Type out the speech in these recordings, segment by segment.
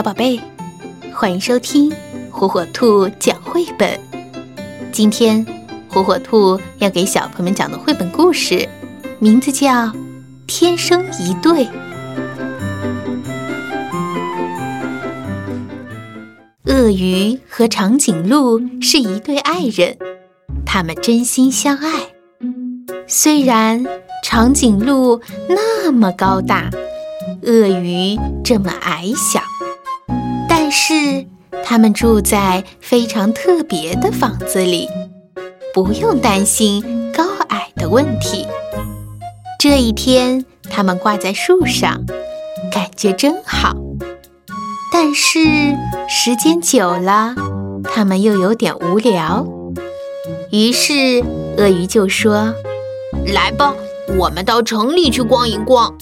小宝贝，欢迎收听火火兔讲绘本。今天，火火兔要给小朋友们讲的绘本故事，名字叫《天生一对》。鳄鱼和长颈鹿是一对爱人，他们真心相爱。虽然长颈鹿那么高大，鳄鱼这么矮小。是，他们住在非常特别的房子里，不用担心高矮的问题。这一天，他们挂在树上，感觉真好。但是，时间久了，他们又有点无聊。于是，鳄鱼就说：“来吧，我们到城里去逛一逛。”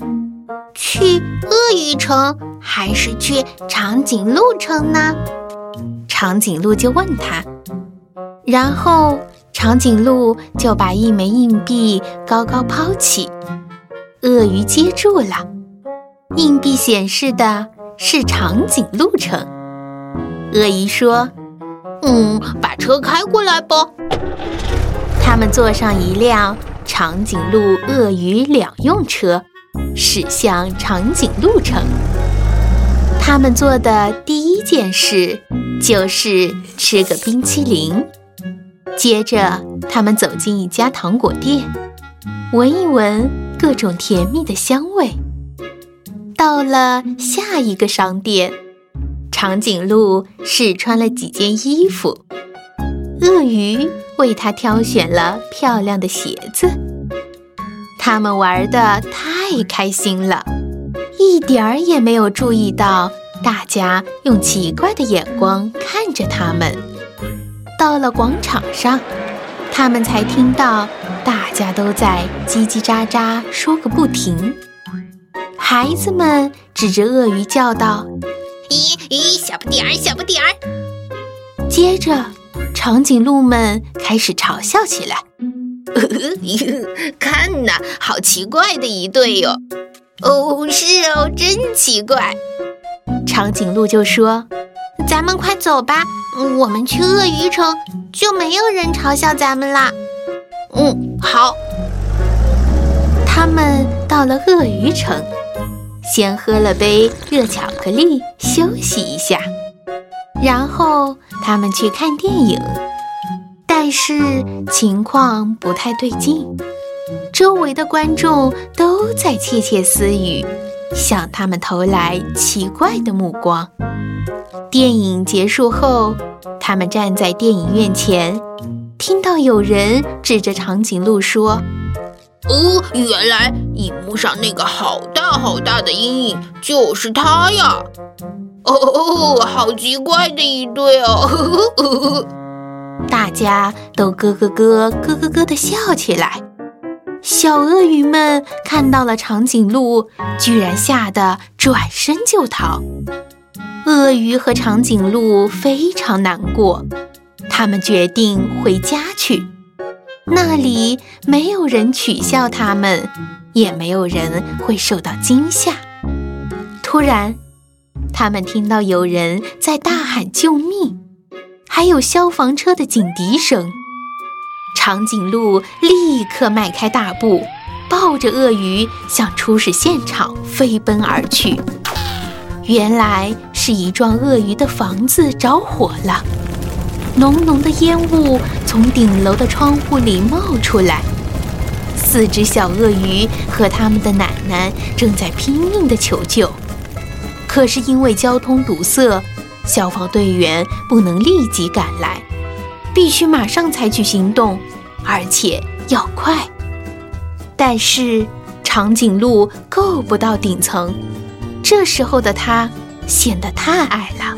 去鳄鱼城还是去长颈鹿城呢？长颈鹿就问他，然后长颈鹿就把一枚硬币高高抛起，鳄鱼接住了，硬币显示的是长颈鹿城。鳄鱼说：“嗯，把车开过来吧。”他们坐上一辆长颈鹿鳄鱼两用车。驶向长颈鹿城，他们做的第一件事就是吃个冰淇淋。接着，他们走进一家糖果店，闻一闻各种甜蜜的香味。到了下一个商店，长颈鹿试穿了几件衣服，鳄鱼为它挑选了漂亮的鞋子。他们玩的太太开心了，一点儿也没有注意到大家用奇怪的眼光看着他们。到了广场上，他们才听到大家都在叽叽喳喳说个不停。孩子们指着鳄鱼叫道：“咦咦，小不点儿，小不点儿！”接着，长颈鹿们开始嘲笑起来。看呐，好奇怪的一对哟！哦，是哦，真奇怪。长颈鹿就说：“咱们快走吧，我们去鳄鱼城就没有人嘲笑咱们啦。”嗯，好。他们到了鳄鱼城，先喝了杯热巧克力休息一下，然后他们去看电影。但是情况不太对劲，周围的观众都在窃窃私语，向他们投来奇怪的目光。电影结束后，他们站在电影院前，听到有人指着长颈鹿说：“哦，原来荧幕上那个好大好大的阴影就是他呀！哦，好奇怪的一对哦！” 大家都咯咯咯、咯咯咯地笑起来。小鳄鱼们看到了长颈鹿，居然吓得转身就逃。鳄鱼和长颈鹿非常难过，他们决定回家去。那里没有人取笑他们，也没有人会受到惊吓。突然，他们听到有人在大喊救命。还有消防车的警笛声，长颈鹿立刻迈开大步，抱着鳄鱼向出事现场飞奔而去。原来是一幢鳄鱼的房子着火了，浓浓的烟雾从顶楼的窗户里冒出来。四只小鳄鱼和他们的奶奶正在拼命地求救，可是因为交通堵塞。消防队员不能立即赶来，必须马上采取行动，而且要快。但是长颈鹿够不到顶层，这时候的它显得太矮了，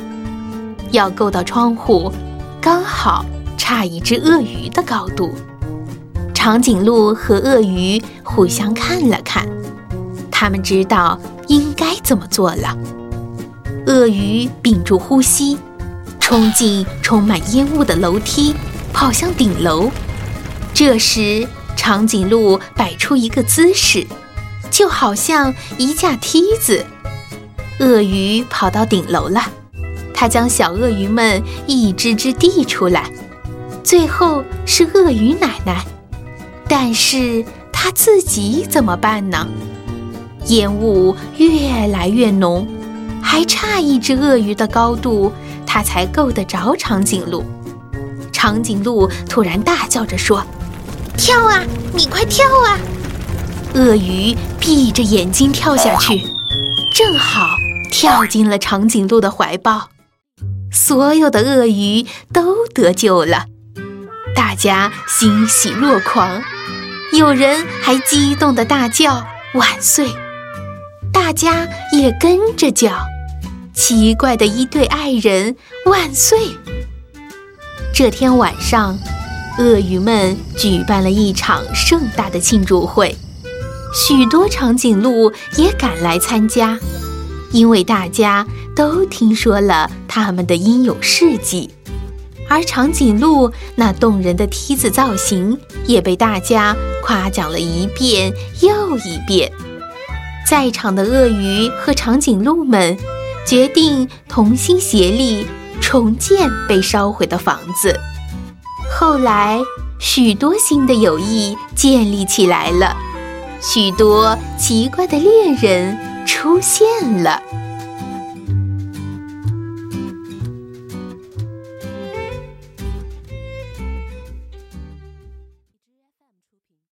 要够到窗户，刚好差一只鳄鱼的高度。长颈鹿和鳄鱼互相看了看，他们知道应该怎么做了。鳄鱼屏住呼吸，冲进充满烟雾的楼梯，跑向顶楼。这时，长颈鹿摆出一个姿势，就好像一架梯子。鳄鱼跑到顶楼了，它将小鳄鱼们一只只递出来，最后是鳄鱼奶奶。但是它自己怎么办呢？烟雾越来越浓，还差一只鳄鱼的高度，它才够得着长颈鹿。长颈鹿突然大叫着说：“跳啊，你快跳啊！”鳄鱼闭着眼睛跳下去，正好跳进了长颈鹿的怀抱。所有的鳄鱼都得救了，大家欣喜若狂。有人还激动地大叫“万岁”，大家也跟着叫。奇怪的一对爱人万岁！这天晚上，鳄鱼们举办了一场盛大的庆祝会，许多长颈鹿也赶来参加，因为大家都听说了他们的英勇事迹。而长颈鹿那动人的梯子造型也被大家夸奖了一遍又一遍。在场的鳄鱼和长颈鹿们决定同心协力重建被烧毁的房子。后来，许多新的友谊建立起来了，许多奇怪的恋人出现了。